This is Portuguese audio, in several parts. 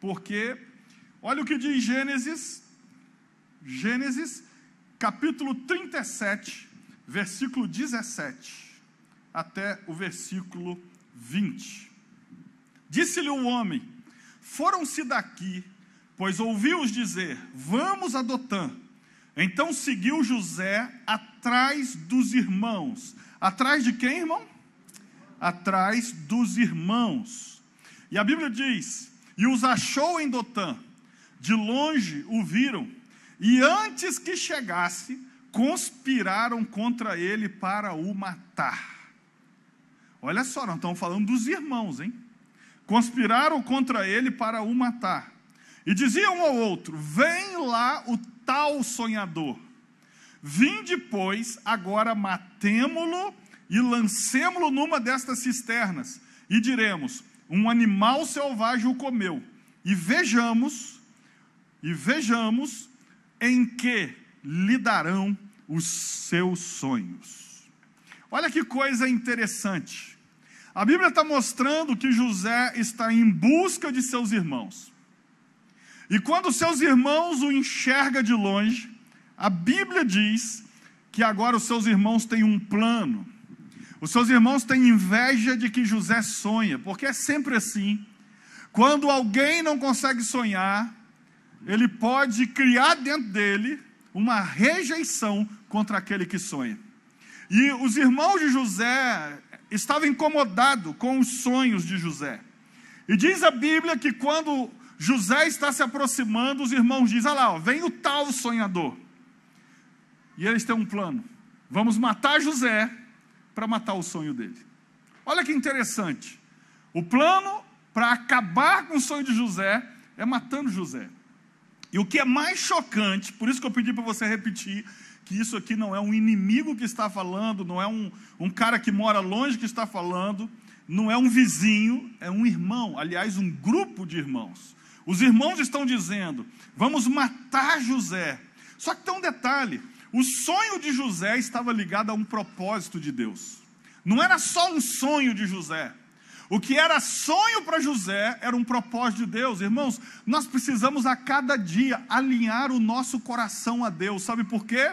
porque olha o que diz Gênesis, Gênesis, capítulo 37, versículo 17, até o versículo 20. Disse-lhe o homem: Foram-se daqui, pois ouviu-os dizer: Vamos a Dotã. Então seguiu José atrás dos irmãos. Atrás de quem, irmão? Atrás dos irmãos. E a Bíblia diz: E os achou em Dotã. De longe o viram, e antes que chegasse, conspiraram contra ele para o matar. Olha só, nós estamos falando dos irmãos, hein? Conspiraram contra ele para o matar. E diziam um ao outro: Vem lá o tal sonhador. Vinde, pois, agora matemo-lo e lancemo-lo numa destas cisternas. E diremos: Um animal selvagem o comeu. E vejamos, e vejamos em que lhe darão os seus sonhos. Olha que coisa interessante. A Bíblia está mostrando que José está em busca de seus irmãos. E quando seus irmãos o enxergam de longe, a Bíblia diz que agora os seus irmãos têm um plano. Os seus irmãos têm inveja de que José sonha, porque é sempre assim. Quando alguém não consegue sonhar, ele pode criar dentro dele uma rejeição contra aquele que sonha. E os irmãos de José estavam incomodados com os sonhos de José. E diz a Bíblia que quando José está se aproximando, os irmãos dizem: Olha lá, ó, vem o tal sonhador. E eles têm um plano: vamos matar José para matar o sonho dele. Olha que interessante. O plano para acabar com o sonho de José é matando José. E o que é mais chocante, por isso que eu pedi para você repetir, que isso aqui não é um inimigo que está falando, não é um, um cara que mora longe que está falando, não é um vizinho, é um irmão, aliás, um grupo de irmãos. Os irmãos estão dizendo: vamos matar José. Só que tem um detalhe: o sonho de José estava ligado a um propósito de Deus. Não era só um sonho de José. O que era sonho para José era um propósito de Deus. Irmãos, nós precisamos a cada dia alinhar o nosso coração a Deus. Sabe por quê?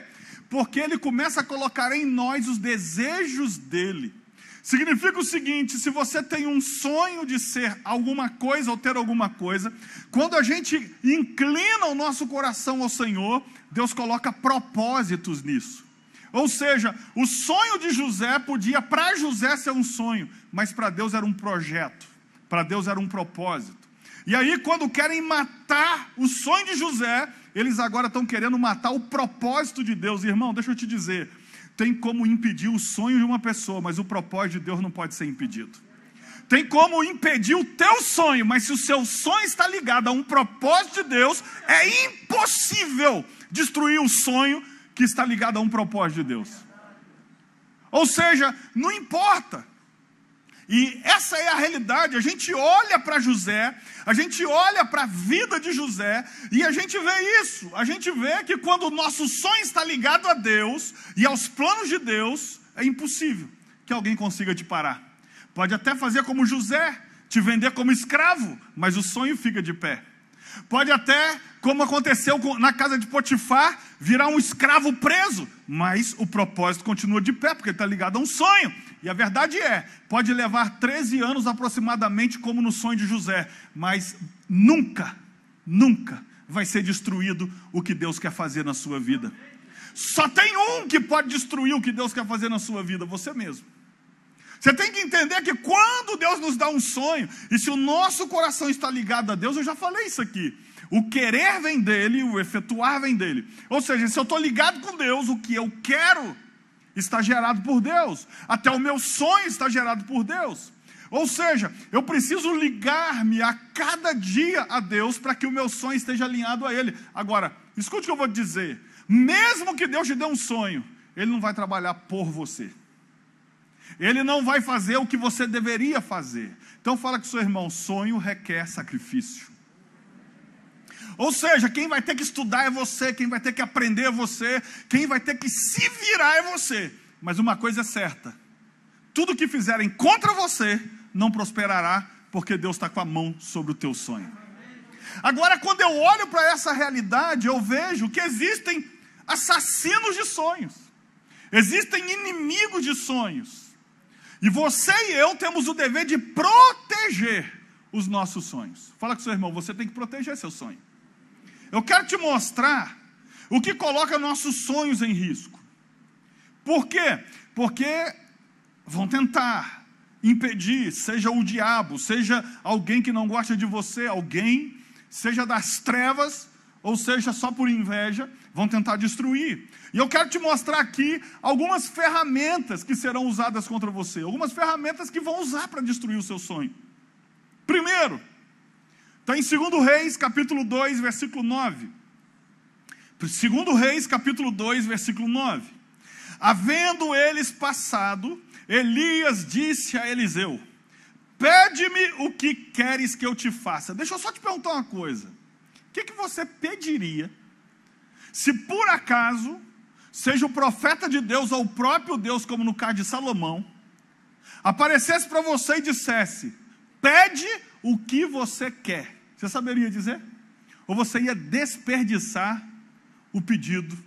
Porque ele começa a colocar em nós os desejos dele. Significa o seguinte: se você tem um sonho de ser alguma coisa ou ter alguma coisa, quando a gente inclina o nosso coração ao Senhor, Deus coloca propósitos nisso. Ou seja, o sonho de José podia para José ser um sonho, mas para Deus era um projeto, para Deus era um propósito. E aí, quando querem matar o sonho de José, eles agora estão querendo matar o propósito de Deus. Irmão, deixa eu te dizer: tem como impedir o sonho de uma pessoa, mas o propósito de Deus não pode ser impedido. Tem como impedir o teu sonho, mas se o seu sonho está ligado a um propósito de Deus, é impossível destruir o sonho que está ligado a um propósito de Deus. Ou seja, não importa. E essa é a realidade. A gente olha para José, a gente olha para a vida de José e a gente vê isso. A gente vê que quando o nosso sonho está ligado a Deus e aos planos de Deus, é impossível que alguém consiga te parar. Pode até fazer como José, te vender como escravo, mas o sonho fica de pé. Pode até, como aconteceu na casa de Potifar, virar um escravo preso, mas o propósito continua de pé, porque está ligado a um sonho. E a verdade é, pode levar 13 anos aproximadamente, como no sonho de José, mas nunca, nunca vai ser destruído o que Deus quer fazer na sua vida. Só tem um que pode destruir o que Deus quer fazer na sua vida, você mesmo. Você tem que entender que quando Deus nos dá um sonho, e se o nosso coração está ligado a Deus, eu já falei isso aqui. O querer vem dele, o efetuar vem dele. Ou seja, se eu estou ligado com Deus, o que eu quero está gerado por Deus. Até o meu sonho está gerado por Deus. Ou seja, eu preciso ligar-me a cada dia a Deus para que o meu sonho esteja alinhado a Ele. Agora, escute o que eu vou dizer: mesmo que Deus te dê um sonho, Ele não vai trabalhar por você. Ele não vai fazer o que você deveria fazer. Então fala com seu irmão, sonho requer sacrifício. Ou seja, quem vai ter que estudar é você, quem vai ter que aprender é você, quem vai ter que se virar é você. Mas uma coisa é certa: tudo que fizerem contra você não prosperará, porque Deus está com a mão sobre o teu sonho. Agora, quando eu olho para essa realidade, eu vejo que existem assassinos de sonhos, existem inimigos de sonhos, e você e eu temos o dever de proteger os nossos sonhos. Fala com seu irmão, você tem que proteger seu sonho. Eu quero te mostrar o que coloca nossos sonhos em risco. Por quê? Porque vão tentar impedir, seja o diabo, seja alguém que não gosta de você, alguém, seja das trevas, ou seja só por inveja, vão tentar destruir. E eu quero te mostrar aqui algumas ferramentas que serão usadas contra você, algumas ferramentas que vão usar para destruir o seu sonho. Primeiro, está em 2 Reis, capítulo 2, versículo 9. 2 Reis, capítulo 2, versículo 9. Havendo eles passado, Elias disse a Eliseu: Pede-me o que queres que eu te faça. Deixa eu só te perguntar uma coisa. Que, que você pediria se por acaso, seja o profeta de Deus ou o próprio Deus, como no caso de Salomão, aparecesse para você e dissesse: Pede o que você quer. Você saberia dizer? Ou você ia desperdiçar o pedido?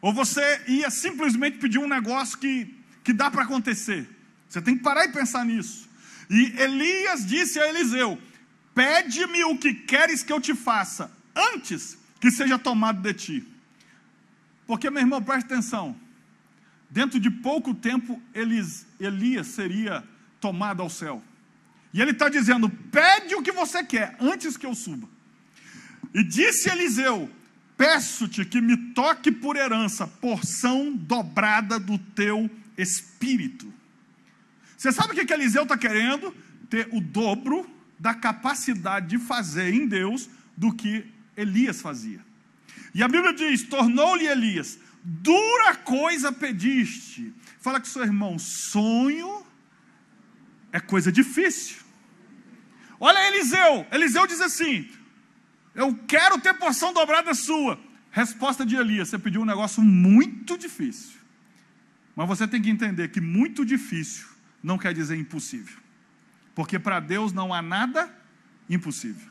Ou você ia simplesmente pedir um negócio que, que dá para acontecer? Você tem que parar e pensar nisso. E Elias disse a Eliseu: Pede-me o que queres que eu te faça, antes que seja tomado de ti. Porque, meu irmão, preste atenção. Dentro de pouco tempo, Elias, Elias seria tomado ao céu. E ele está dizendo: pede o que você quer, antes que eu suba. E disse Eliseu: Peço-te que me toque por herança, porção dobrada do teu espírito. Você sabe o que, que Eliseu está querendo? Ter o dobro da capacidade de fazer em Deus do que Elias fazia. E a Bíblia diz: tornou-lhe Elias, dura coisa pediste. Fala com seu irmão, sonho é coisa difícil. Olha Eliseu. Eliseu diz assim: Eu quero ter porção dobrada sua. Resposta de Elias: Você pediu um negócio muito difícil. Mas você tem que entender que muito difícil não quer dizer impossível. Porque para Deus não há nada impossível.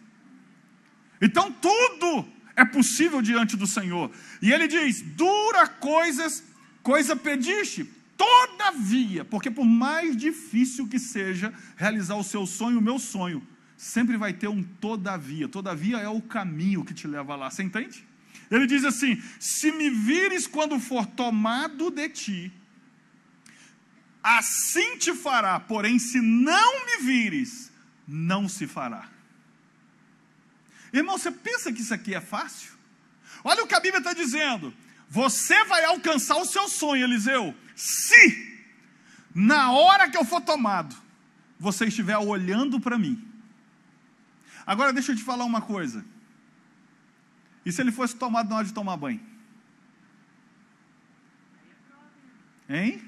Então tudo é possível diante do Senhor. E ele diz: dura coisas, coisa pediste. Todavia, porque por mais difícil que seja realizar o seu sonho, o meu sonho, sempre vai ter um todavia. Todavia é o caminho que te leva lá. Você entende? Ele diz assim: Se me vires quando for tomado de ti, assim te fará, porém, se não me vires, não se fará. Irmão, você pensa que isso aqui é fácil? Olha o que a Bíblia está dizendo. Você vai alcançar o seu sonho, Eliseu, se na hora que eu for tomado, você estiver olhando para mim Agora deixa eu te falar uma coisa. E se ele fosse tomado na hora de tomar banho? Hein?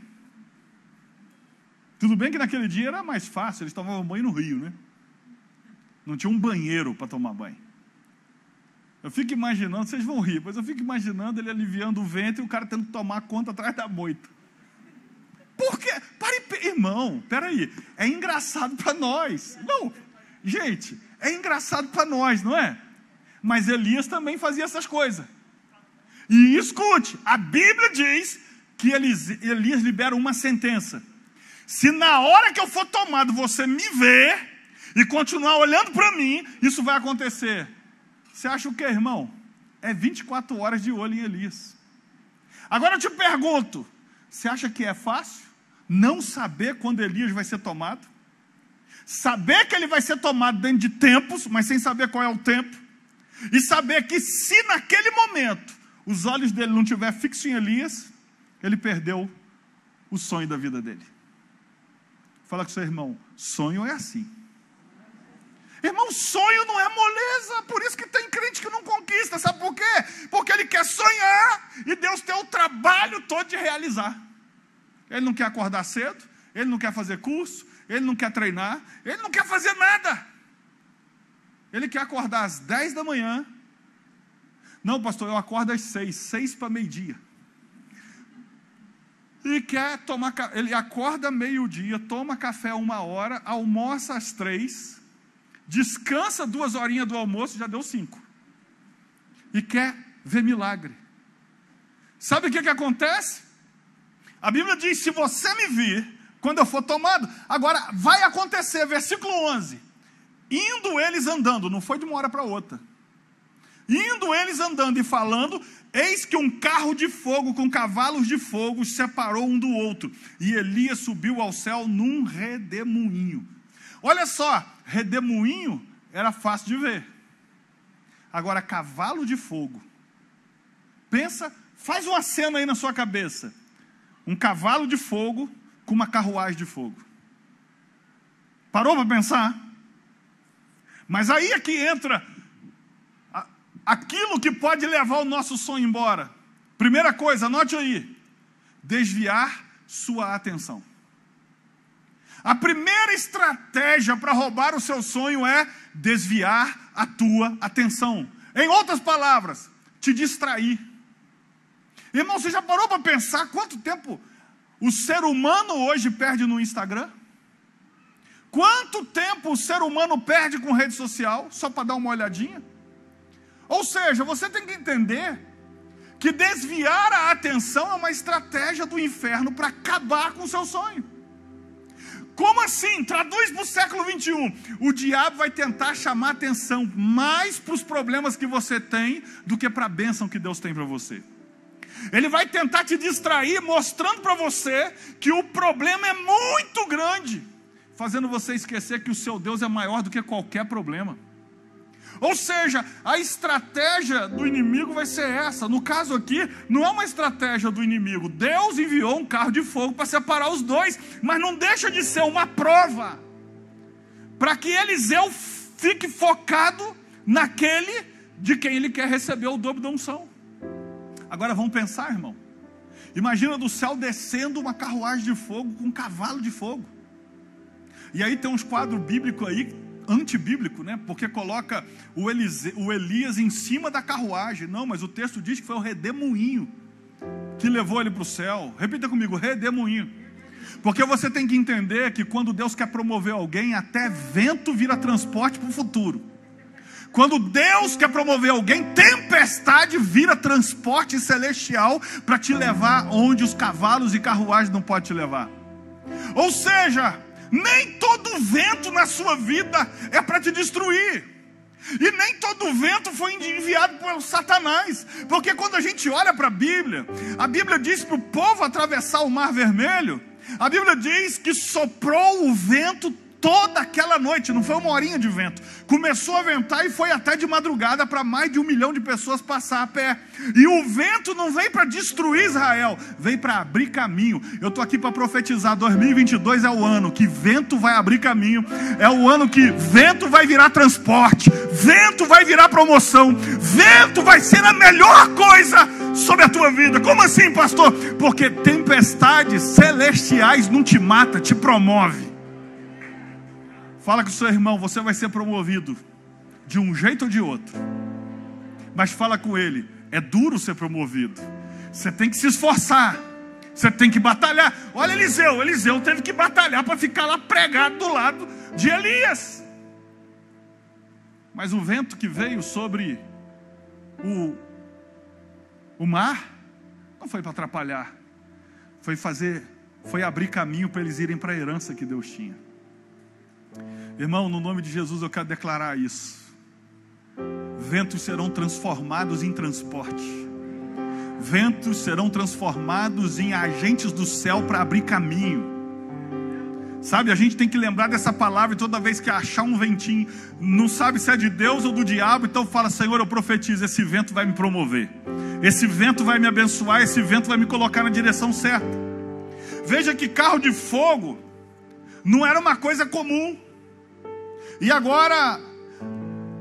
Tudo bem que naquele dia era mais fácil, eles tomavam banho no rio, né? Não tinha um banheiro para tomar banho. Eu fico imaginando, vocês vão rir, mas eu fico imaginando ele aliviando o vento e o cara tendo que tomar conta atrás da moita. Por quê? Pare, irmão, peraí. É engraçado para nós. Não, gente, é engraçado para nós, não é? Mas Elias também fazia essas coisas. E escute, a Bíblia diz que Elias libera uma sentença. Se na hora que eu for tomado você me ver e continuar olhando para mim, isso vai acontecer. Você acha o que, irmão? É 24 horas de olho em Elias. Agora eu te pergunto: você acha que é fácil não saber quando Elias vai ser tomado? saber que ele vai ser tomado dentro de tempos, mas sem saber qual é o tempo, e saber que se naquele momento os olhos dele não estiver fixos em Elias, ele perdeu o sonho da vida dele. Fala com seu irmão, sonho é assim. Irmão, sonho não é moleza, por isso que tem crente que não conquista, sabe por quê? Porque ele quer sonhar e Deus tem o trabalho todo de realizar. Ele não quer acordar cedo, ele não quer fazer curso, ele não quer treinar, ele não quer fazer nada. Ele quer acordar às 10 da manhã. Não, pastor, eu acordo às 6, 6 para meio-dia. E quer tomar, ele acorda meio-dia, toma café uma hora, almoça às três, descansa duas horinhas do almoço, já deu cinco. E quer ver milagre. Sabe o que, que acontece? A Bíblia diz: se você me vir, quando eu for tomado, agora vai acontecer, versículo 11: indo eles andando, não foi de uma hora para outra. Indo eles andando e falando, eis que um carro de fogo com cavalos de fogo separou um do outro, e Elias subiu ao céu num redemoinho. Olha só, redemoinho era fácil de ver. Agora, cavalo de fogo. Pensa, faz uma cena aí na sua cabeça. Um cavalo de fogo com uma carruagem de fogo. Parou para pensar? Mas aí é que entra aquilo que pode levar o nosso sonho embora. Primeira coisa, anote aí: desviar sua atenção. A primeira estratégia para roubar o seu sonho é desviar a tua atenção. Em outras palavras, te distrair. Irmão, você já parou para pensar quanto tempo o ser humano hoje perde no Instagram? Quanto tempo o ser humano perde com rede social, só para dar uma olhadinha? Ou seja, você tem que entender que desviar a atenção é uma estratégia do inferno para acabar com o seu sonho. Como assim? Traduz para o século 21. O diabo vai tentar chamar atenção mais para os problemas que você tem do que para a bênção que Deus tem para você. Ele vai tentar te distrair, mostrando para você que o problema é muito grande, fazendo você esquecer que o seu Deus é maior do que qualquer problema. Ou seja, a estratégia do inimigo vai ser essa. No caso aqui, não é uma estratégia do inimigo. Deus enviou um carro de fogo para separar os dois, mas não deixa de ser uma prova para que Eliseu fique focado naquele de quem ele quer receber o dobro da unção. Agora vamos pensar, irmão. Imagina do céu descendo uma carruagem de fogo com um cavalo de fogo. E aí tem uns quadros bíblicos aí antibíblico, né? Porque coloca o, Elise, o Elias em cima da carruagem. Não, mas o texto diz que foi o redemoinho que levou ele para o céu. Repita comigo, redemoinho. Porque você tem que entender que quando Deus quer promover alguém, até vento vira transporte para o futuro. Quando Deus quer promover alguém, tempestade vira transporte celestial para te levar onde os cavalos e carruagens não podem te levar. Ou seja, nem todo vento na sua vida é para te destruir. E nem todo vento foi enviado por Satanás. Porque quando a gente olha para a Bíblia, a Bíblia diz para o povo atravessar o mar vermelho. A Bíblia diz que soprou o vento toda aquela noite, não foi uma horinha de vento. Começou a ventar e foi até de madrugada para mais de um milhão de pessoas passar a pé. E o vento não veio para destruir Israel, veio para abrir caminho. Eu estou aqui para profetizar: 2022 é o ano que vento vai abrir caminho, é o ano que vento vai virar transporte, vento vai virar promoção, vento vai ser a melhor coisa sobre a tua vida. Como assim, pastor? Porque tempestades celestiais não te mata, te promove. Fala com o seu irmão, você vai ser promovido de um jeito ou de outro. Mas fala com ele, é duro ser promovido. Você tem que se esforçar. Você tem que batalhar. Olha Eliseu, Eliseu teve que batalhar para ficar lá pregado do lado de Elias. Mas o vento que veio sobre o, o mar não foi para atrapalhar. Foi fazer, foi abrir caminho para eles irem para a herança que Deus tinha. Irmão, no nome de Jesus eu quero declarar isso. Ventos serão transformados em transporte. Ventos serão transformados em agentes do céu para abrir caminho. Sabe, a gente tem que lembrar dessa palavra toda vez que achar um ventinho, não sabe se é de Deus ou do diabo, então fala: Senhor, eu profetizo, esse vento vai me promover, esse vento vai me abençoar, esse vento vai me colocar na direção certa. Veja que carro de fogo não era uma coisa comum. E agora,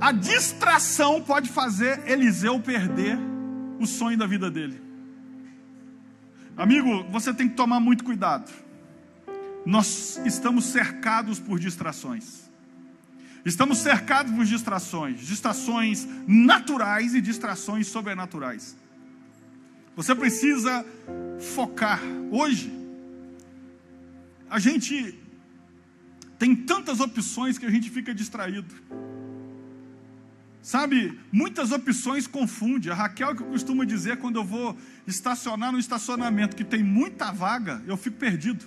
a distração pode fazer Eliseu perder o sonho da vida dele. Amigo, você tem que tomar muito cuidado. Nós estamos cercados por distrações. Estamos cercados por distrações, distrações naturais e distrações sobrenaturais. Você precisa focar. Hoje, a gente Tem tantas opções que a gente fica distraído. Sabe, muitas opções confunde. A Raquel que costuma dizer quando eu vou estacionar no estacionamento que tem muita vaga, eu fico perdido.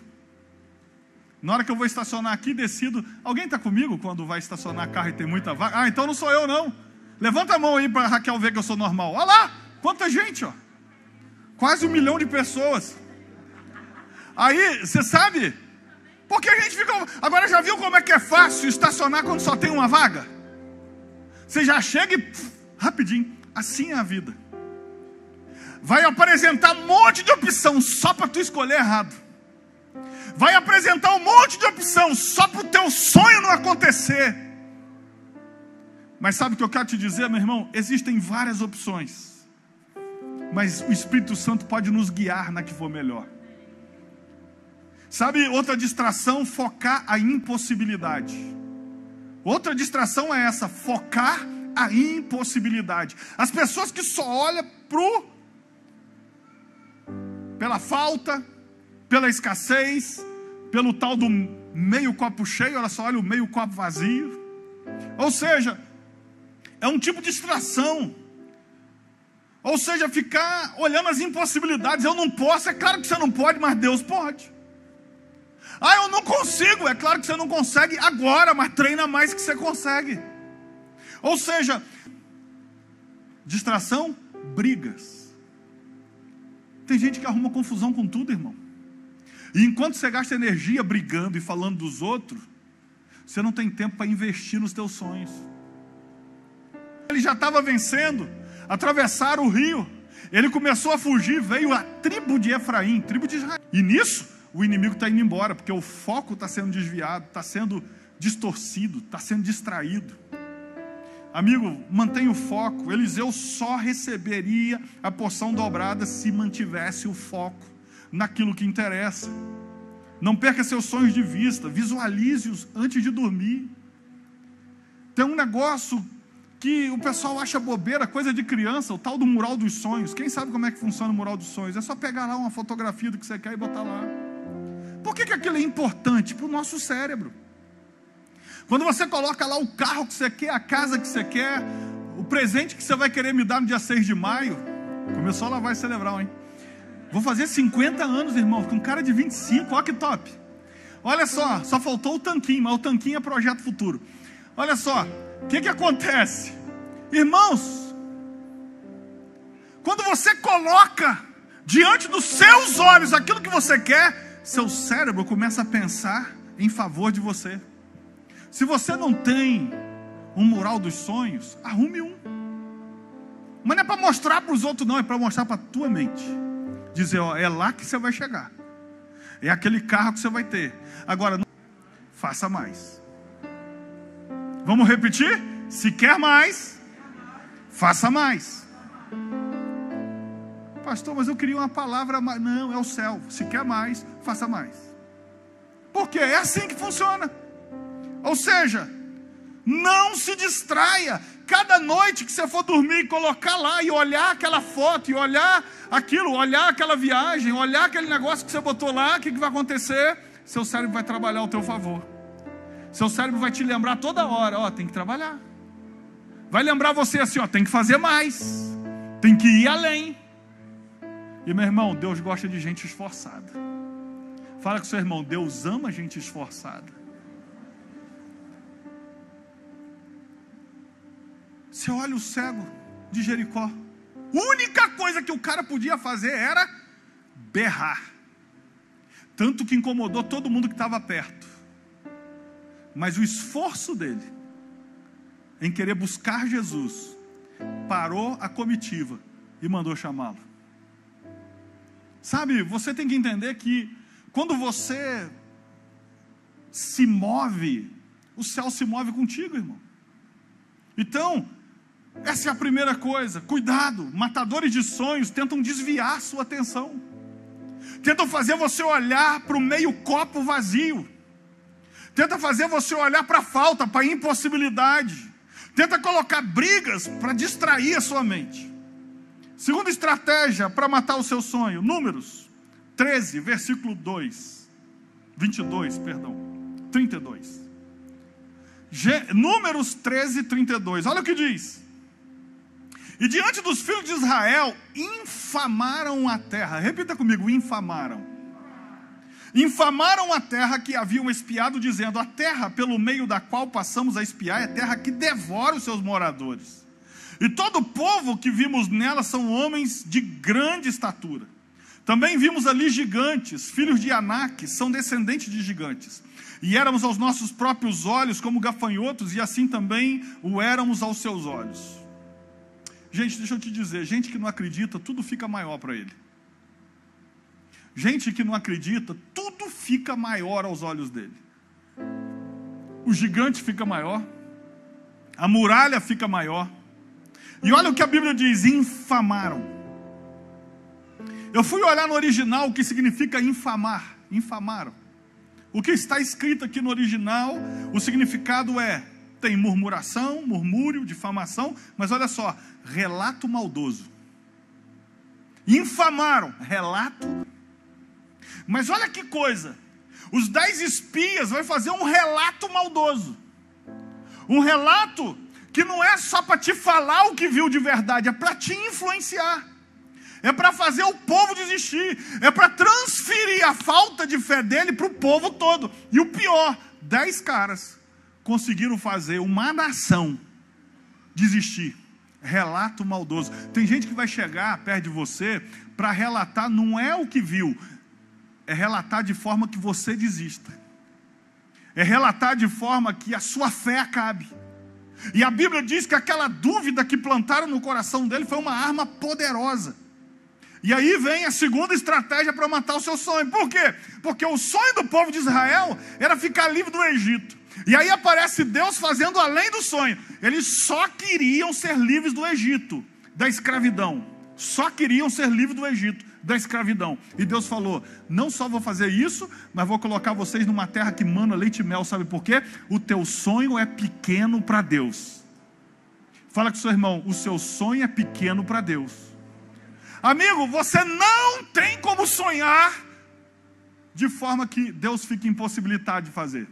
Na hora que eu vou estacionar aqui, decido. Alguém está comigo quando vai estacionar carro e tem muita vaga? Ah, então não sou eu, não. Levanta a mão aí para Raquel ver que eu sou normal. Olha lá, quanta gente, ó. Quase um milhão de pessoas. Aí, você sabe? Porque a gente fica. Agora já viu como é que é fácil estacionar quando só tem uma vaga? Você já chega e rapidinho. Assim é a vida. Vai apresentar um monte de opção só para tu escolher errado. Vai apresentar um monte de opção só para o teu sonho não acontecer. Mas sabe o que eu quero te dizer, meu irmão? Existem várias opções. Mas o Espírito Santo pode nos guiar na que for melhor. Sabe outra distração? Focar a impossibilidade. Outra distração é essa, focar a impossibilidade. As pessoas que só olham pro pela falta, pela escassez, pelo tal do meio copo cheio, olha só, olha o meio copo vazio. Ou seja, é um tipo de distração. Ou seja, ficar olhando as impossibilidades. Eu não posso, é claro que você não pode, mas Deus pode. Ah, eu não consigo. É claro que você não consegue agora, mas treina mais que você consegue. Ou seja, distração, brigas. Tem gente que arruma confusão com tudo, irmão. E enquanto você gasta energia brigando e falando dos outros, você não tem tempo para investir nos teus sonhos. Ele já estava vencendo, atravessaram o rio. Ele começou a fugir, veio a tribo de Efraim, tribo de Israel. E nisso, o inimigo está indo embora, porque o foco está sendo desviado, está sendo distorcido, está sendo distraído. Amigo, mantenha o foco. Eliseu só receberia a porção dobrada se mantivesse o foco naquilo que interessa. Não perca seus sonhos de vista, visualize-os antes de dormir. Tem um negócio que o pessoal acha bobeira, coisa de criança, o tal do mural dos sonhos. Quem sabe como é que funciona o mural dos sonhos? É só pegar lá uma fotografia do que você quer e botar lá. Por que, que aquilo é importante? Para o nosso cérebro. Quando você coloca lá o carro que você quer, a casa que você quer, o presente que você vai querer me dar no dia 6 de maio, começou a lavar e celebrar, hein? Vou fazer 50 anos, irmão, com cara de 25, olha que top. Olha só, só faltou o tanquinho, mas o tanquinho é projeto futuro. Olha só, o que, que acontece? Irmãos, quando você coloca diante dos seus olhos aquilo que você quer, seu cérebro começa a pensar em favor de você. Se você não tem um mural dos sonhos, arrume um. Mas não é para mostrar para os outros, não, é para mostrar para a tua mente. Dizer, ó, é lá que você vai chegar. É aquele carro que você vai ter. Agora, não... faça mais. Vamos repetir? Se quer mais, faça mais. Pastor, mas eu queria uma palavra mais. Não, é o céu. Se quer mais, faça mais. Porque é assim que funciona. Ou seja, não se distraia. Cada noite que você for dormir, colocar lá e olhar aquela foto, e olhar aquilo, olhar aquela viagem, olhar aquele negócio que você botou lá, o que, que vai acontecer? Seu cérebro vai trabalhar ao teu favor. Seu cérebro vai te lembrar toda hora, ó, tem que trabalhar. Vai lembrar você assim, ó, tem que fazer mais. Tem que ir além. E meu irmão, Deus gosta de gente esforçada. Fala com seu irmão, Deus ama gente esforçada. Você olha o cego de Jericó. Única coisa que o cara podia fazer era berrar. Tanto que incomodou todo mundo que estava perto. Mas o esforço dele em querer buscar Jesus parou a comitiva e mandou chamá-lo. Sabe, você tem que entender que quando você se move, o céu se move contigo, irmão. Então, essa é a primeira coisa. Cuidado, matadores de sonhos tentam desviar sua atenção. Tentam fazer você olhar para o meio copo vazio. Tenta fazer você olhar para a falta, para a impossibilidade. Tenta colocar brigas para distrair a sua mente. Segunda estratégia para matar o seu sonho, Números 13, versículo 2, 22, perdão, 32. Números 13, 32. Olha o que diz. E diante dos filhos de Israel, infamaram a terra. Repita comigo: infamaram. Infamaram a terra que haviam espiado, dizendo: A terra pelo meio da qual passamos a espiar é terra que devora os seus moradores. E todo o povo que vimos nela são homens de grande estatura. Também vimos ali gigantes, filhos de Anak, são descendentes de gigantes. E éramos aos nossos próprios olhos como gafanhotos, e assim também o éramos aos seus olhos. Gente, deixa eu te dizer: gente que não acredita, tudo fica maior para ele. Gente que não acredita, tudo fica maior aos olhos dele. O gigante fica maior, a muralha fica maior. E olha o que a Bíblia diz: infamaram. Eu fui olhar no original o que significa infamar. Infamaram. O que está escrito aqui no original, o significado é: tem murmuração, murmúrio, difamação, mas olha só, relato maldoso. Infamaram, relato. Mas olha que coisa, os dez espias vão fazer um relato maldoso. Um relato que não é só para te falar o que viu de verdade, é para te influenciar é para fazer o povo desistir, é para transferir a falta de fé dele para o povo todo. E o pior, dez caras conseguiram fazer uma nação desistir. Relato maldoso. Tem gente que vai chegar perto de você para relatar, não é o que viu, é relatar de forma que você desista. É relatar de forma que a sua fé acabe. E a Bíblia diz que aquela dúvida que plantaram no coração dele foi uma arma poderosa. E aí vem a segunda estratégia para matar o seu sonho. Por quê? Porque o sonho do povo de Israel era ficar livre do Egito. E aí aparece Deus fazendo além do sonho. Eles só queriam ser livres do Egito, da escravidão. Só queriam ser livres do Egito, da escravidão. E Deus falou: Não só vou fazer isso, mas vou colocar vocês numa terra que mana leite e mel. Sabe por quê? O teu sonho é pequeno para Deus. Fala com seu irmão: O seu sonho é pequeno para Deus. Amigo, você não tem como sonhar de forma que Deus fique impossibilitado de fazer.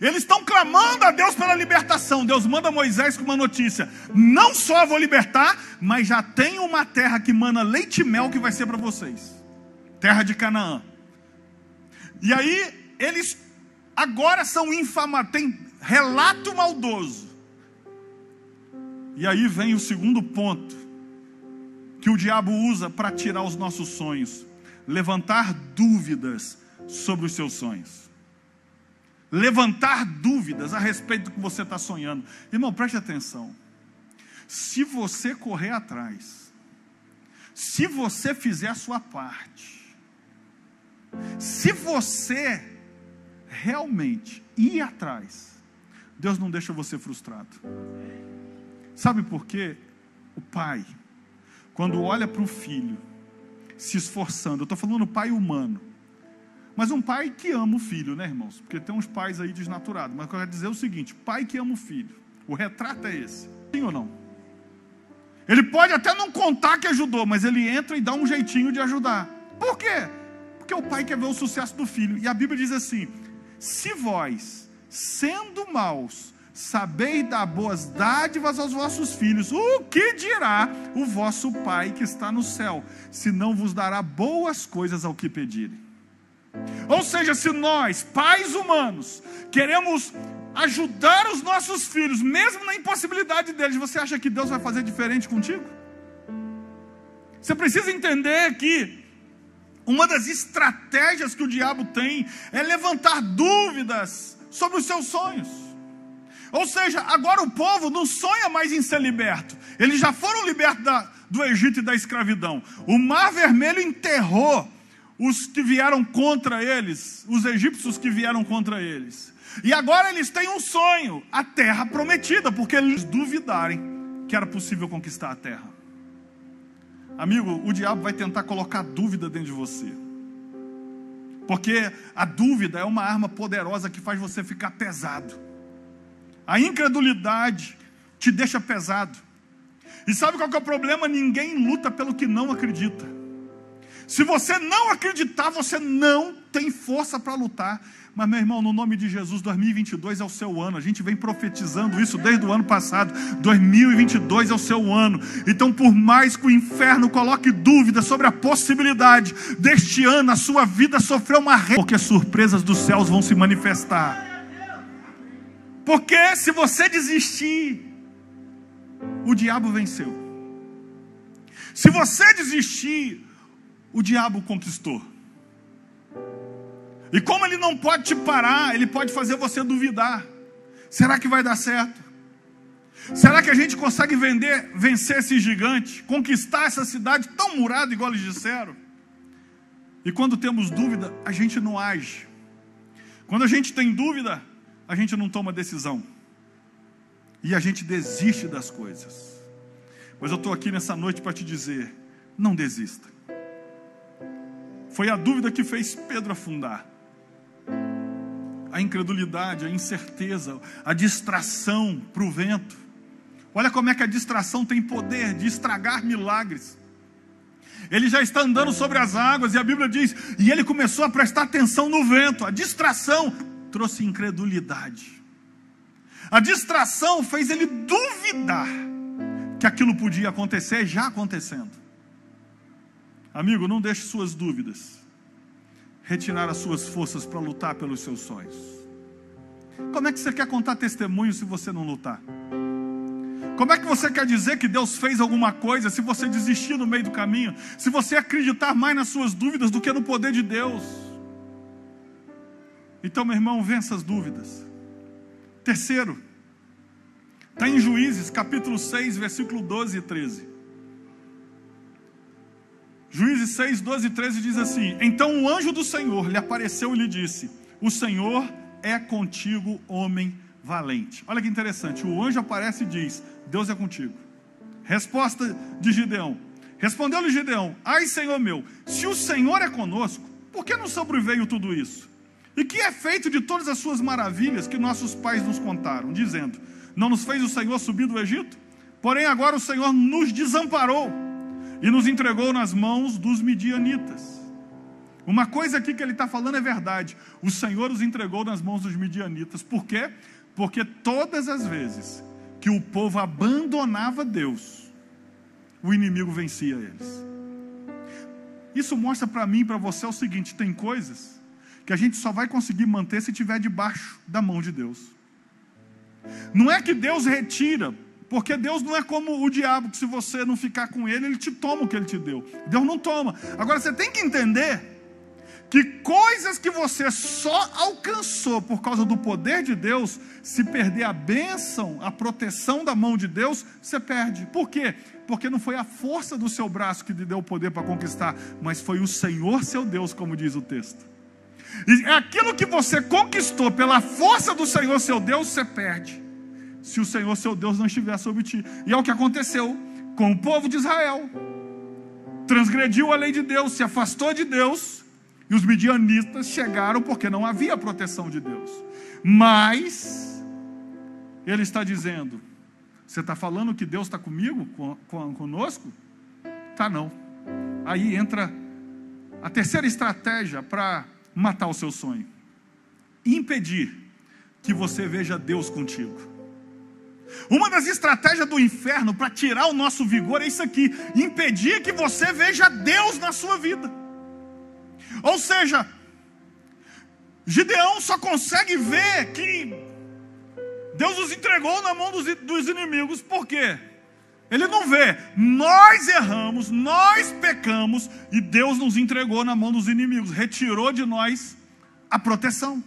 Eles estão clamando a Deus pela libertação. Deus manda Moisés com uma notícia: não só vou libertar, mas já tem uma terra que mana leite e mel que vai ser para vocês terra de Canaã. E aí, eles agora são infamados, tem relato maldoso. E aí vem o segundo ponto que o diabo usa para tirar os nossos sonhos, levantar dúvidas sobre os seus sonhos. Levantar dúvidas a respeito do que você está sonhando. Irmão, preste atenção. Se você correr atrás, se você fizer a sua parte, se você realmente ir atrás, Deus não deixa você frustrado. Sabe por quê? O Pai quando olha para o filho se esforçando, eu estou falando pai humano, mas um pai que ama o filho, né, irmãos? Porque tem uns pais aí desnaturados, mas eu quero dizer o seguinte: pai que ama o filho, o retrato é esse, sim ou não? Ele pode até não contar que ajudou, mas ele entra e dá um jeitinho de ajudar. Por quê? Porque o pai quer ver o sucesso do filho. E a Bíblia diz assim: se vós, sendo maus, Sabei dar boas dádivas aos vossos filhos. O que dirá o vosso Pai que está no céu, se não vos dará boas coisas ao que pedirem? Ou seja, se nós, pais humanos, queremos ajudar os nossos filhos, mesmo na impossibilidade deles, você acha que Deus vai fazer diferente contigo? Você precisa entender que uma das estratégias que o diabo tem é levantar dúvidas sobre os seus sonhos. Ou seja, agora o povo não sonha mais em ser liberto. Eles já foram libertos da, do Egito e da escravidão. O Mar Vermelho enterrou os que vieram contra eles, os egípcios que vieram contra eles. E agora eles têm um sonho, a terra prometida, porque eles duvidarem que era possível conquistar a terra. Amigo, o diabo vai tentar colocar dúvida dentro de você. Porque a dúvida é uma arma poderosa que faz você ficar pesado. A incredulidade te deixa pesado. E sabe qual é o problema? Ninguém luta pelo que não acredita. Se você não acreditar, você não tem força para lutar. Mas, meu irmão, no nome de Jesus, 2022 é o seu ano. A gente vem profetizando isso desde o ano passado. 2022 é o seu ano. Então, por mais que o inferno coloque dúvida sobre a possibilidade deste ano a sua vida sofrer uma re... porque surpresas dos céus vão se manifestar. Porque se você desistir, o diabo venceu. Se você desistir, o diabo conquistou. E como ele não pode te parar, ele pode fazer você duvidar. Será que vai dar certo? Será que a gente consegue vender, vencer esse gigante, conquistar essa cidade tão murada, igual eles disseram? E quando temos dúvida, a gente não age. Quando a gente tem dúvida, a gente não toma decisão. E a gente desiste das coisas. Mas eu estou aqui nessa noite para te dizer: não desista. Foi a dúvida que fez Pedro afundar a incredulidade, a incerteza, a distração para o vento. Olha como é que a distração tem poder de estragar milagres. Ele já está andando sobre as águas e a Bíblia diz: e ele começou a prestar atenção no vento. A distração trouxe incredulidade. A distração fez ele duvidar que aquilo podia acontecer, já acontecendo. Amigo, não deixe suas dúvidas retirar as suas forças para lutar pelos seus sonhos. Como é que você quer contar testemunho se você não lutar? Como é que você quer dizer que Deus fez alguma coisa se você desistir no meio do caminho? Se você acreditar mais nas suas dúvidas do que no poder de Deus? Então, meu irmão, vença as dúvidas. Terceiro, está em Juízes, capítulo 6, versículo 12 e 13. Juízes 6, 12 e 13 diz assim: Então o anjo do Senhor lhe apareceu e lhe disse: O Senhor é contigo, homem valente. Olha que interessante, o anjo aparece e diz: Deus é contigo. Resposta de Gideão: Respondeu-lhe Gideão: Ai, Senhor meu, se o Senhor é conosco, por que não sobreveio tudo isso? E que é feito de todas as suas maravilhas que nossos pais nos contaram, dizendo: Não nos fez o Senhor subir do Egito? Porém, agora o Senhor nos desamparou e nos entregou nas mãos dos midianitas. Uma coisa aqui que ele está falando é verdade. O Senhor os entregou nas mãos dos midianitas. Por quê? Porque todas as vezes que o povo abandonava Deus, o inimigo vencia eles. Isso mostra para mim e para você o seguinte: tem coisas que a gente só vai conseguir manter se estiver debaixo da mão de Deus. Não é que Deus retira porque Deus não é como o diabo, que se você não ficar com ele, ele te toma o que ele te deu. Deus não toma. Agora você tem que entender que coisas que você só alcançou por causa do poder de Deus, se perder a bênção, a proteção da mão de Deus, você perde. Por quê? Porque não foi a força do seu braço que lhe deu o poder para conquistar, mas foi o Senhor seu Deus, como diz o texto. E aquilo que você conquistou pela força do Senhor seu Deus, você perde se o Senhor seu Deus não estiver sobre ti. E é o que aconteceu com o povo de Israel. Transgrediu a lei de Deus, se afastou de Deus, e os midianitas chegaram porque não havia proteção de Deus. Mas, ele está dizendo: Você está falando que Deus está comigo, conosco? Tá não. Aí entra a terceira estratégia para matar o seu sonho: impedir que você veja Deus contigo. Uma das estratégias do inferno para tirar o nosso vigor é isso aqui: impedir que você veja Deus na sua vida. Ou seja, Gideão só consegue ver que Deus os entregou na mão dos, dos inimigos, por quê? Ele não vê, nós erramos, nós pecamos e Deus nos entregou na mão dos inimigos, retirou de nós a proteção.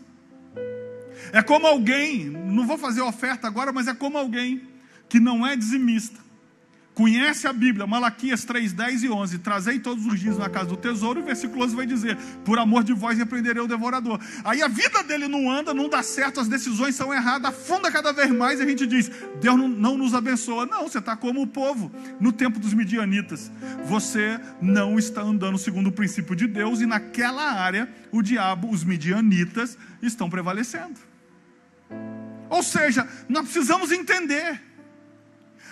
É como alguém, não vou fazer oferta agora, mas é como alguém que não é dizimista. Conhece a Bíblia, Malaquias 3, 10 e 11. Trazei todos os dias na casa do tesouro. E o versículo 11 vai dizer: Por amor de vós repreenderei o devorador. Aí a vida dele não anda, não dá certo, as decisões são erradas, afunda cada vez mais. E a gente diz: Deus não, não nos abençoa. Não, você está como o povo no tempo dos midianitas. Você não está andando segundo o princípio de Deus. E naquela área, o diabo, os midianitas, estão prevalecendo. Ou seja, nós precisamos entender.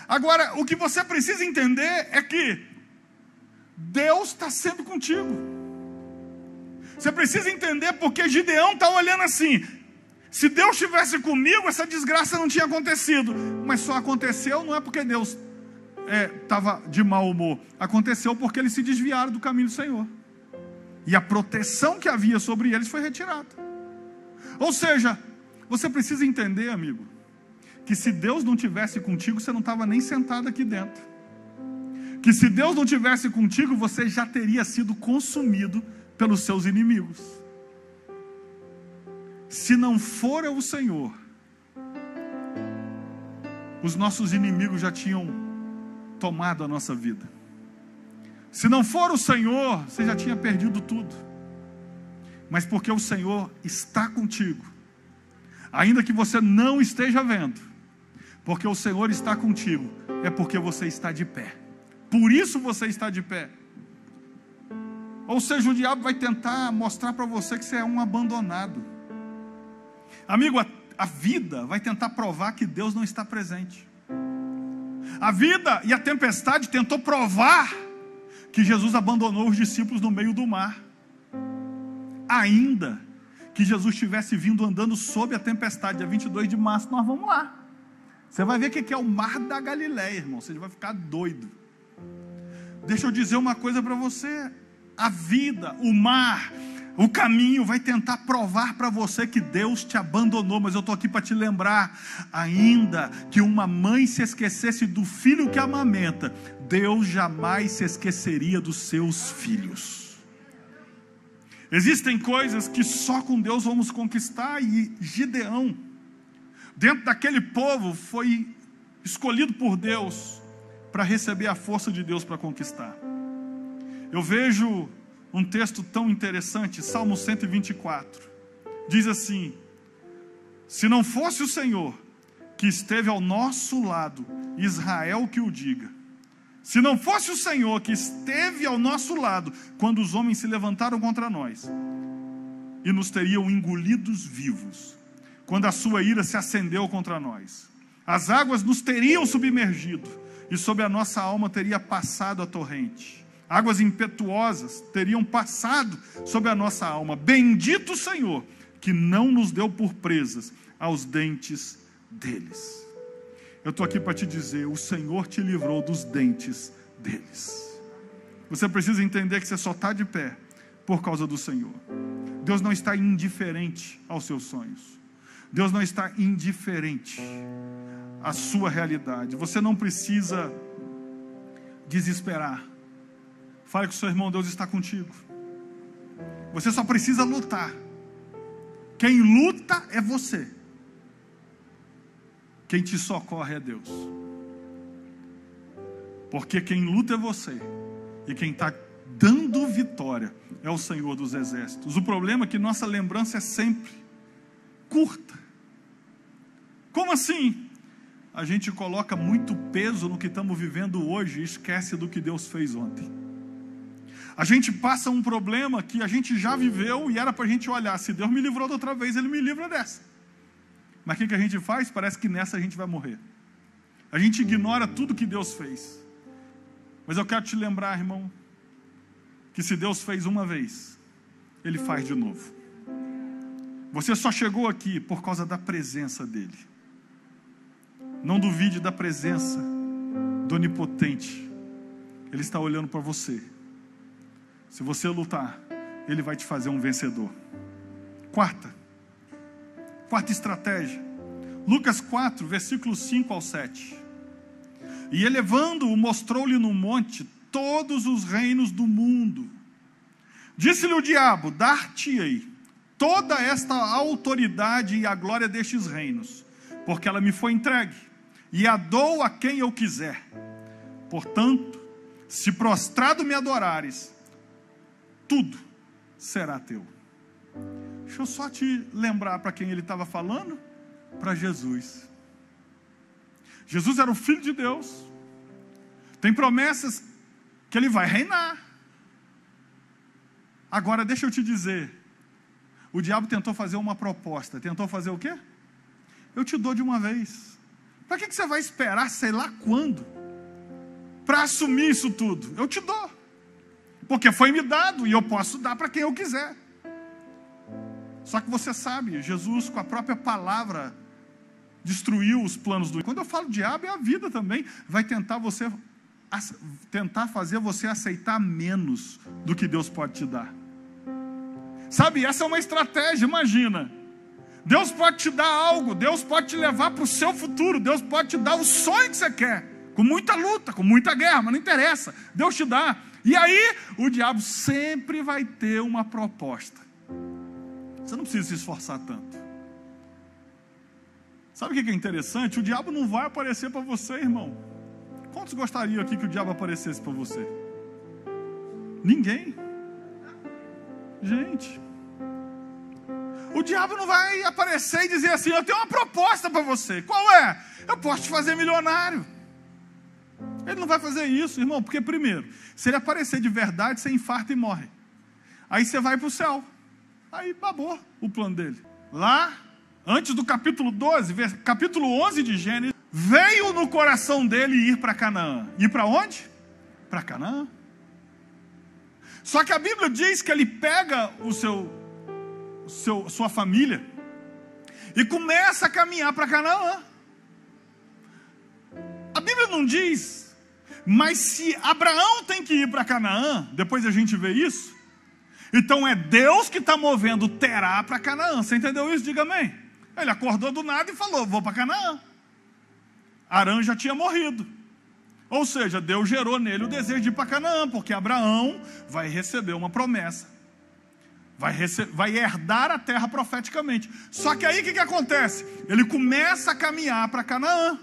Agora, o que você precisa entender é que Deus está sempre contigo. Você precisa entender porque Gideão está olhando assim. Se Deus estivesse comigo, essa desgraça não tinha acontecido. Mas só aconteceu não é porque Deus estava é, de mau humor. Aconteceu porque eles se desviaram do caminho do Senhor. E a proteção que havia sobre eles foi retirada. Ou seja, você precisa entender, amigo, que se Deus não tivesse contigo, você não estava nem sentado aqui dentro. Que se Deus não tivesse contigo, você já teria sido consumido pelos seus inimigos. Se não for o Senhor, os nossos inimigos já tinham tomado a nossa vida. Se não for o Senhor, você já tinha perdido tudo. Mas porque o Senhor está contigo, ainda que você não esteja vendo, porque o Senhor está contigo, é porque você está de pé. Por isso você está de pé. Ou seja, o diabo vai tentar mostrar para você que você é um abandonado. Amigo, a, a vida vai tentar provar que Deus não está presente. A vida e a tempestade tentou provar que Jesus abandonou os discípulos no meio do mar. Ainda que Jesus tivesse vindo andando sob a tempestade, dia 22 de março, nós vamos lá. Você vai ver o que é o mar da Galileia, irmão. Você vai ficar doido. Deixa eu dizer uma coisa para você: a vida, o mar, o caminho vai tentar provar para você que Deus te abandonou, mas eu estou aqui para te lembrar: ainda que uma mãe se esquecesse do filho que amamenta, Deus jamais se esqueceria dos seus filhos. Existem coisas que só com Deus vamos conquistar, e Gideão dentro daquele povo foi escolhido por Deus para receber a força de Deus para conquistar. Eu vejo um texto tão interessante, Salmo 124. Diz assim: Se não fosse o Senhor que esteve ao nosso lado, Israel que o diga. Se não fosse o Senhor que esteve ao nosso lado quando os homens se levantaram contra nós e nos teriam engolidos vivos, quando a sua ira se acendeu contra nós. As águas nos teriam submergido e sobre a nossa alma teria passado a torrente. Águas impetuosas teriam passado sobre a nossa alma. Bendito o Senhor, que não nos deu por presas aos dentes deles. Eu estou aqui para te dizer: o Senhor te livrou dos dentes deles. Você precisa entender que você só está de pé por causa do Senhor. Deus não está indiferente aos seus sonhos. Deus não está indiferente à sua realidade. Você não precisa desesperar. Fale com o seu irmão, Deus está contigo. Você só precisa lutar. Quem luta é você. Quem te socorre é Deus. Porque quem luta é você. E quem está dando vitória é o Senhor dos Exércitos. O problema é que nossa lembrança é sempre curta. Como assim? A gente coloca muito peso no que estamos vivendo hoje e esquece do que Deus fez ontem. A gente passa um problema que a gente já viveu e era para a gente olhar. Se Deus me livrou da outra vez, Ele me livra dessa. Mas o que, que a gente faz? Parece que nessa a gente vai morrer. A gente ignora tudo que Deus fez. Mas eu quero te lembrar, irmão, que se Deus fez uma vez, Ele faz de novo. Você só chegou aqui por causa da presença dEle. Não duvide da presença do Onipotente. Ele está olhando para você. Se você lutar, Ele vai te fazer um vencedor. Quarta, quarta estratégia. Lucas 4, versículos 5 ao 7. E elevando-o, mostrou-lhe no monte todos os reinos do mundo. Disse-lhe o diabo: Dar-te-ei toda esta autoridade e a glória destes reinos, porque ela me foi entregue e a dou a quem eu quiser. Portanto, se prostrado me adorares, tudo será teu. Deixa eu só te lembrar para quem ele estava falando: para Jesus. Jesus era o Filho de Deus, tem promessas que ele vai reinar. Agora, deixa eu te dizer: o diabo tentou fazer uma proposta, tentou fazer o quê? Eu te dou de uma vez. Para que, que você vai esperar, sei lá quando, para assumir isso tudo? Eu te dou, porque foi me dado e eu posso dar para quem eu quiser. Só que você sabe, Jesus, com a própria palavra, destruiu os planos do. Quando eu falo diabo, é a vida também. Vai tentar você tentar fazer você aceitar menos do que Deus pode te dar. Sabe, essa é uma estratégia, imagina. Deus pode te dar algo, Deus pode te levar para o seu futuro, Deus pode te dar o sonho que você quer, com muita luta, com muita guerra, mas não interessa, Deus te dá. E aí, o diabo sempre vai ter uma proposta. Você não precisa se esforçar tanto. Sabe o que é interessante? O diabo não vai aparecer para você, irmão. Quantos gostariam aqui que o diabo aparecesse para você? Ninguém. Gente, o diabo não vai aparecer e dizer assim: Eu tenho uma proposta para você. Qual é? Eu posso te fazer milionário. Ele não vai fazer isso, irmão, porque, primeiro, se ele aparecer de verdade, você infarta e morre. Aí você vai para o céu. Aí babou o plano dele. Lá, antes do capítulo 12, capítulo 11 de Gênesis, veio no coração dele ir para Canaã. Ir para onde? Para Canaã. Só que a Bíblia diz que ele pega o seu seu, sua família e começa a caminhar para Canaã. A Bíblia não diz, mas se Abraão tem que ir para Canaã, depois a gente vê isso, então é Deus que está movendo Terá para Canaã. Você entendeu isso? Diga amém. Ele acordou do nada e falou: Vou para Canaã. Arã já tinha morrido. Ou seja, Deus gerou nele o desejo de ir para Canaã, porque Abraão vai receber uma promessa vai, vai herdar a terra profeticamente. Só que aí o que, que acontece? Ele começa a caminhar para Canaã.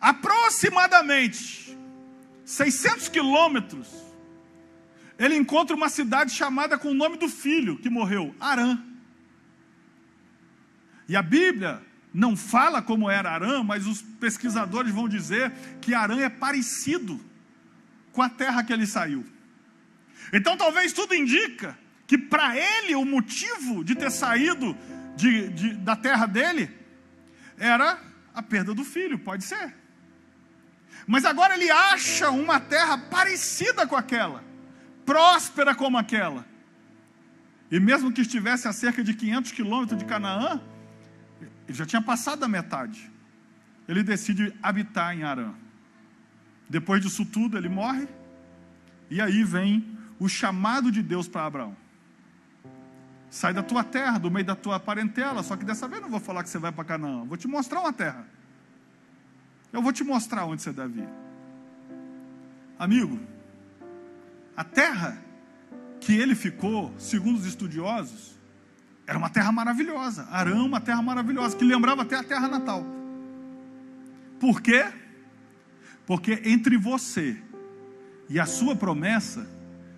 Aproximadamente 600 quilômetros, ele encontra uma cidade chamada com o nome do filho que morreu, Arã. E a Bíblia não fala como era Arã, mas os pesquisadores vão dizer que Arã é parecido com a terra que ele saiu. Então talvez tudo indica que para ele o motivo de ter saído de, de, da terra dele era a perda do filho, pode ser. Mas agora ele acha uma terra parecida com aquela, próspera como aquela. E mesmo que estivesse a cerca de 500 quilômetros de Canaã, ele já tinha passado da metade. Ele decide habitar em Arã. Depois disso tudo, ele morre. E aí vem o chamado de Deus para Abraão. Sai da tua terra, do meio da tua parentela. Só que dessa vez não vou falar que você vai para Canaã. Vou te mostrar uma terra. Eu vou te mostrar onde você deve ir. Amigo, a terra que ele ficou, segundo os estudiosos, era uma terra maravilhosa. Arã, uma terra maravilhosa, que lembrava até a terra natal. Por quê? Porque entre você e a sua promessa,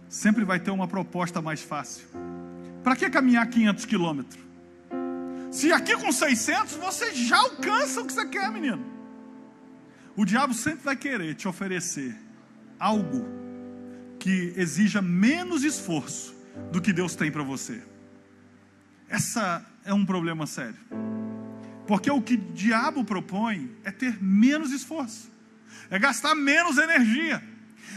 sempre vai ter uma proposta mais fácil. Para que caminhar 500 quilômetros? Se aqui com 600 você já alcança o que você quer, menino. O diabo sempre vai querer te oferecer algo que exija menos esforço do que Deus tem para você. Essa é um problema sério. Porque o que o diabo propõe é ter menos esforço, é gastar menos energia.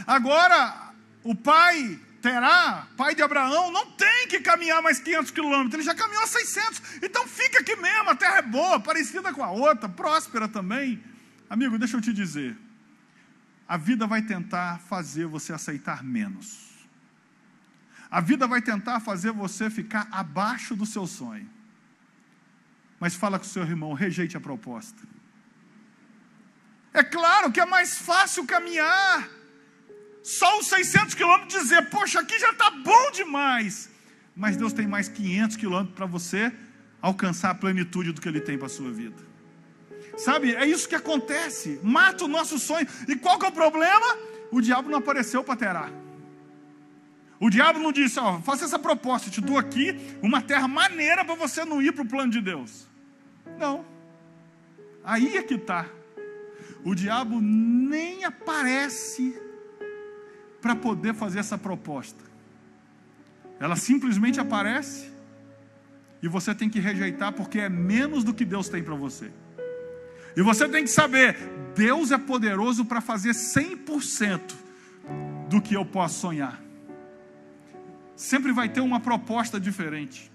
Agora, o pai Terá, pai de Abraão, não tem que caminhar mais 500 quilômetros, ele já caminhou 600, então fica aqui mesmo, a terra é boa, parecida com a outra, próspera também. Amigo, deixa eu te dizer, a vida vai tentar fazer você aceitar menos, a vida vai tentar fazer você ficar abaixo do seu sonho, mas fala com o seu irmão, rejeite a proposta. É claro que é mais fácil caminhar só os 600 quilômetros dizer, poxa, aqui já está bom demais. Mas Deus tem mais 500 quilômetros para você alcançar a plenitude do que Ele tem para a sua vida. Sabe, é isso que acontece. Mata o nosso sonho. E qual que é o problema? O diabo não apareceu para terá. O diabo não disse, ó, faça essa proposta, te dou aqui uma terra maneira para você não ir para o plano de Deus. Não. Aí é que está. O diabo nem aparece para poder fazer essa proposta. Ela simplesmente aparece e você tem que rejeitar porque é menos do que Deus tem para você. E você tem que saber, Deus é poderoso para fazer 100% do que eu posso sonhar. Sempre vai ter uma proposta diferente.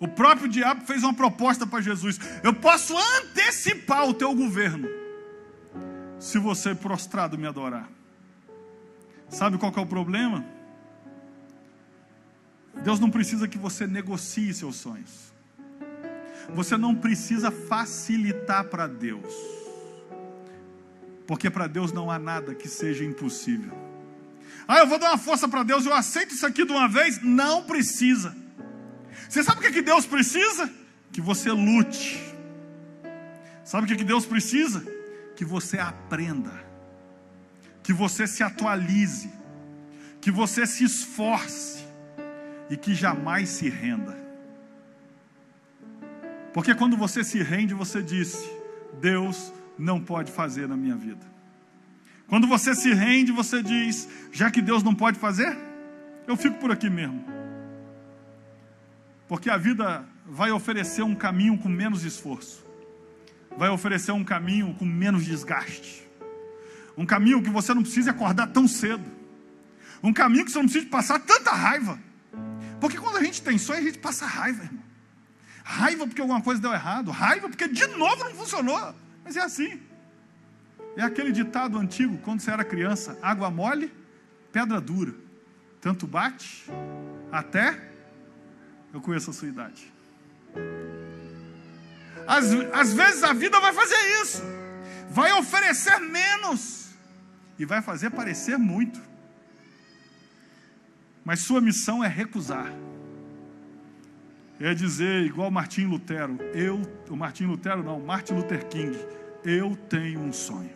O próprio diabo fez uma proposta para Jesus: Eu posso antecipar o teu governo, se você prostrado me adorar. Sabe qual é o problema? Deus não precisa que você negocie seus sonhos. Você não precisa facilitar para Deus. Porque para Deus não há nada que seja impossível. Ah, eu vou dar uma força para Deus, eu aceito isso aqui de uma vez. Não precisa. Você sabe o que, é que Deus precisa? Que você lute. Sabe o que, é que Deus precisa? Que você aprenda. Que você se atualize. Que você se esforce. E que jamais se renda. Porque quando você se rende, você disse: Deus não pode fazer na minha vida. Quando você se rende, você diz: já que Deus não pode fazer, eu fico por aqui mesmo. Porque a vida vai oferecer um caminho com menos esforço, vai oferecer um caminho com menos desgaste, um caminho que você não precisa acordar tão cedo, um caminho que você não precisa passar tanta raiva. Porque quando a gente tem sonho, a gente passa raiva, irmão. Raiva porque alguma coisa deu errado, raiva porque de novo não funcionou. Mas é assim. É aquele ditado antigo, quando você era criança: água mole, pedra dura. Tanto bate, até. Eu conheço a sua idade. Às, às vezes a vida vai fazer isso, vai oferecer menos e vai fazer parecer muito. Mas sua missão é recusar. É dizer, igual Martim Lutero, eu, o Martim Lutero não, Martin Luther King, eu tenho um sonho.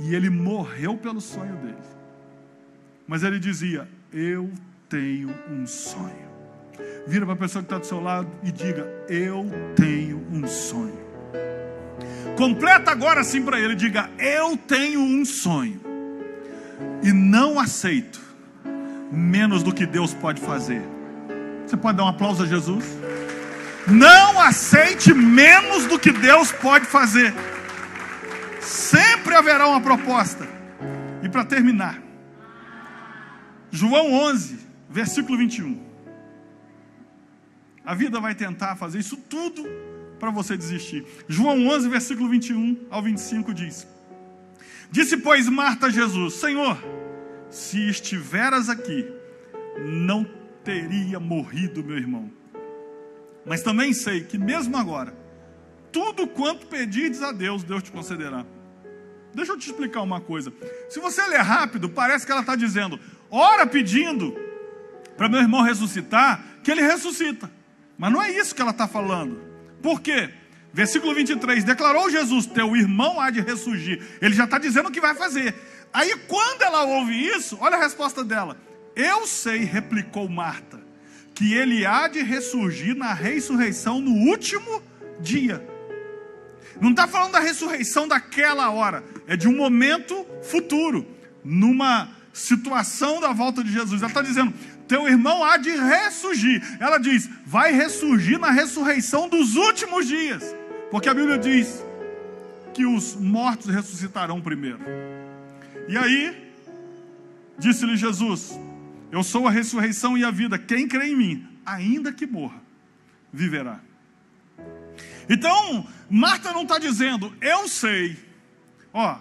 E ele morreu pelo sonho dele. Mas ele dizia: Eu tenho um sonho. Vira para a pessoa que está do seu lado e diga: Eu tenho um sonho. Completa agora assim para ele: diga, Eu tenho um sonho. E não aceito menos do que Deus pode fazer. Você pode dar um aplauso a Jesus? Não aceite menos do que Deus pode fazer. Sempre haverá uma proposta. E para terminar, João 11, versículo 21. A vida vai tentar fazer isso tudo para você desistir. João 11, versículo 21 ao 25 diz: Disse, pois, Marta a Jesus: Senhor, se estiveras aqui, não teria morrido meu irmão. Mas também sei que mesmo agora, tudo quanto pedirdes a Deus, Deus te concederá. Deixa eu te explicar uma coisa. Se você ler rápido, parece que ela está dizendo: ora pedindo para meu irmão ressuscitar, que ele ressuscita. Mas não é isso que ela está falando. Por quê? Versículo 23: Declarou Jesus: Teu irmão há de ressurgir. Ele já está dizendo o que vai fazer. Aí, quando ela ouve isso, olha a resposta dela: Eu sei, replicou Marta que ele há de ressurgir na ressurreição no último dia. Não está falando da ressurreição daquela hora, é de um momento futuro, numa situação da volta de Jesus. Ela está dizendo: teu irmão há de ressurgir. Ela diz: vai ressurgir na ressurreição dos últimos dias, porque a Bíblia diz que os mortos ressuscitarão primeiro. E aí, disse-lhe Jesus: eu sou a ressurreição e a vida. Quem crê em mim, ainda que morra, viverá. Então, Marta não está dizendo, eu sei. Ó,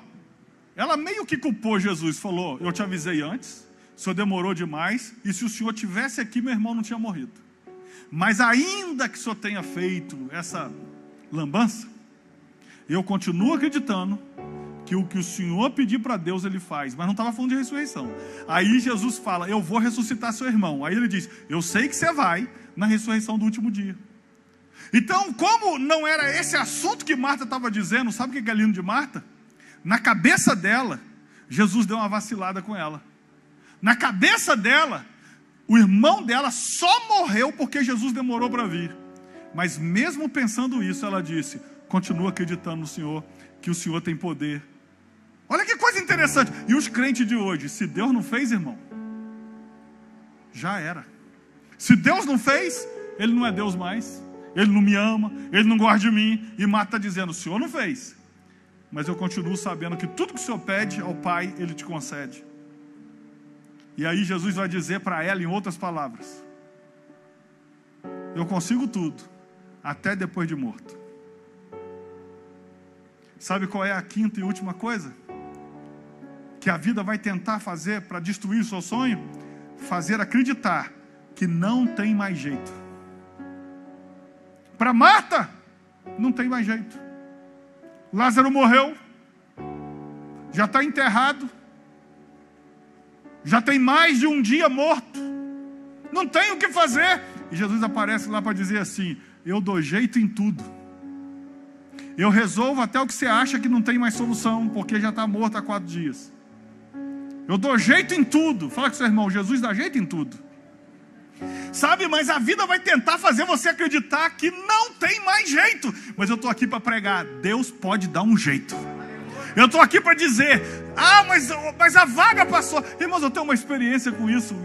ela meio que culpou Jesus, falou: Eu te avisei antes, o senhor demorou demais, e se o senhor tivesse aqui, meu irmão não tinha morrido. Mas ainda que o senhor tenha feito essa lambança, eu continuo acreditando que o que o Senhor pedir para Deus ele faz, mas não estava falando de ressurreição. Aí Jesus fala: Eu vou ressuscitar seu irmão. Aí ele diz: Eu sei que você vai na ressurreição do último dia. Então, como não era esse assunto que Marta estava dizendo, sabe o que é lindo de Marta? Na cabeça dela, Jesus deu uma vacilada com ela. Na cabeça dela, o irmão dela só morreu porque Jesus demorou para vir. Mas mesmo pensando isso, ela disse: continua acreditando no Senhor, que o Senhor tem poder Olha que coisa interessante. E os crentes de hoje, se Deus não fez, irmão, já era. Se Deus não fez, Ele não é Deus mais. Ele não me ama, Ele não gosta de mim. E Marta está dizendo: o Senhor não fez. Mas eu continuo sabendo que tudo que o Senhor pede ao Pai, Ele te concede. E aí Jesus vai dizer para ela em outras palavras: eu consigo tudo, até depois de morto. Sabe qual é a quinta e última coisa? Que a vida vai tentar fazer para destruir o seu sonho? Fazer acreditar que não tem mais jeito. Para Marta, não tem mais jeito. Lázaro morreu, já está enterrado, já tem mais de um dia morto, não tem o que fazer. E Jesus aparece lá para dizer assim: Eu dou jeito em tudo. Eu resolvo até o que você acha que não tem mais solução, porque já está morto há quatro dias. Eu dou jeito em tudo. Fala com seu irmão: Jesus dá jeito em tudo. Sabe, mas a vida vai tentar fazer você acreditar que não tem mais jeito. Mas eu estou aqui para pregar: Deus pode dar um jeito. Eu estou aqui para dizer: ah, mas, mas a vaga passou. Irmãos, eu tenho uma experiência com isso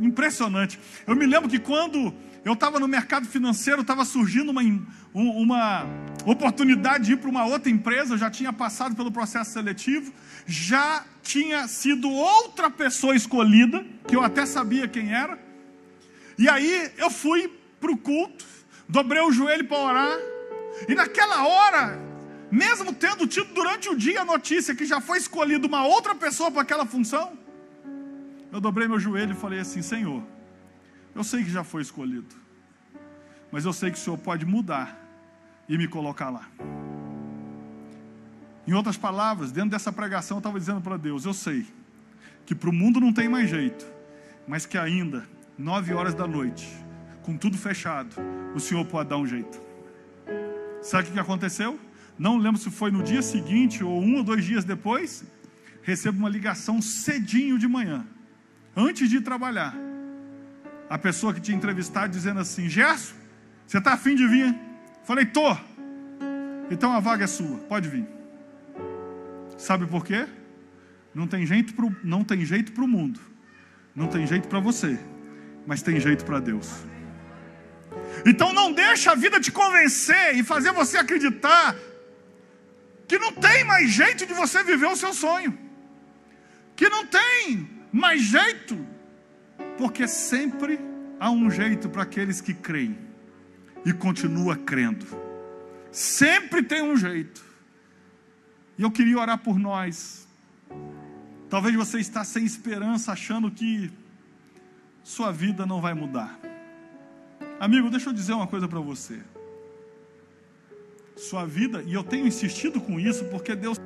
impressionante. Eu me lembro que quando eu estava no mercado financeiro, estava surgindo uma, uma oportunidade de ir para uma outra empresa, eu já tinha passado pelo processo seletivo, já tinha sido outra pessoa escolhida, que eu até sabia quem era. E aí eu fui para o culto, dobrei o joelho para orar, e naquela hora mesmo tendo tido durante o dia a notícia que já foi escolhida uma outra pessoa para aquela função, eu dobrei meu joelho e falei assim: Senhor, eu sei que já foi escolhido, mas eu sei que o Senhor pode mudar e me colocar lá. Em outras palavras, dentro dessa pregação, eu estava dizendo para Deus: Eu sei que para o mundo não tem mais jeito, mas que ainda, nove horas da noite, com tudo fechado, o Senhor pode dar um jeito. Sabe o que aconteceu? não lembro se foi no dia seguinte ou um ou dois dias depois, recebo uma ligação cedinho de manhã, antes de trabalhar. A pessoa que tinha entrevistado dizendo assim: Gerson, você está afim de vir? Falei, tô. Então a vaga é sua, pode vir. Sabe por quê? Não tem jeito pro, não tem jeito para o mundo, não tem jeito para você, mas tem jeito para Deus. Então não deixa a vida te convencer e fazer você acreditar que não tem mais jeito de você viver o seu sonho, que não tem mais jeito, porque sempre há um jeito para aqueles que creem e continua crendo. Sempre tem um jeito. E eu queria orar por nós. Talvez você está sem esperança, achando que sua vida não vai mudar. Amigo, deixa eu dizer uma coisa para você sua vida, e eu tenho insistido com isso porque Deus.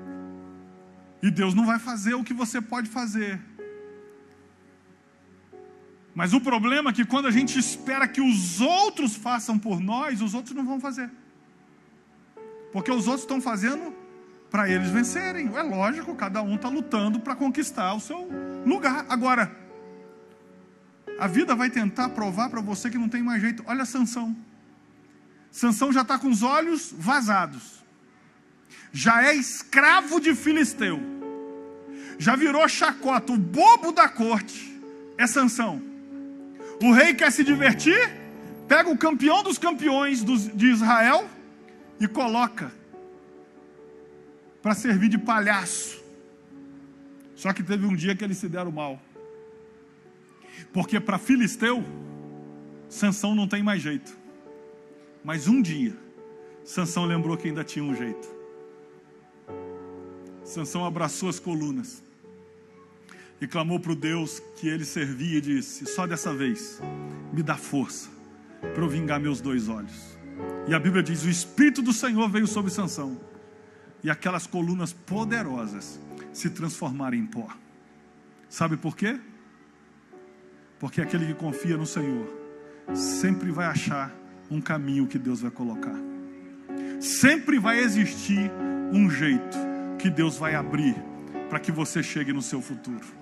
E Deus não vai fazer o que você pode fazer. Mas o problema é que quando a gente espera que os outros façam por nós, os outros não vão fazer. Porque os outros estão fazendo para eles vencerem. É lógico, cada um está lutando para conquistar o seu lugar. Agora, a vida vai tentar provar para você que não tem mais jeito. Olha a sanção. Sansão já está com os olhos vazados. Já é escravo de Filisteu. Já virou chacota, o bobo da corte. É Sansão. O rei quer se divertir, pega o campeão dos campeões de Israel e coloca para servir de palhaço. Só que teve um dia que eles se deram mal. Porque para Filisteu, Sansão não tem mais jeito. Mas um dia, Sansão lembrou que ainda tinha um jeito. Sansão abraçou as colunas e clamou para o Deus que ele servia e disse: Só dessa vez, me dá força para eu vingar meus dois olhos. E a Bíblia diz: O Espírito do Senhor veio sobre Sansão, e aquelas colunas poderosas se transformaram em pó. Sabe por quê? Porque aquele que confia no Senhor sempre vai achar um caminho que Deus vai colocar. Sempre vai existir um jeito que Deus vai abrir para que você chegue no seu futuro.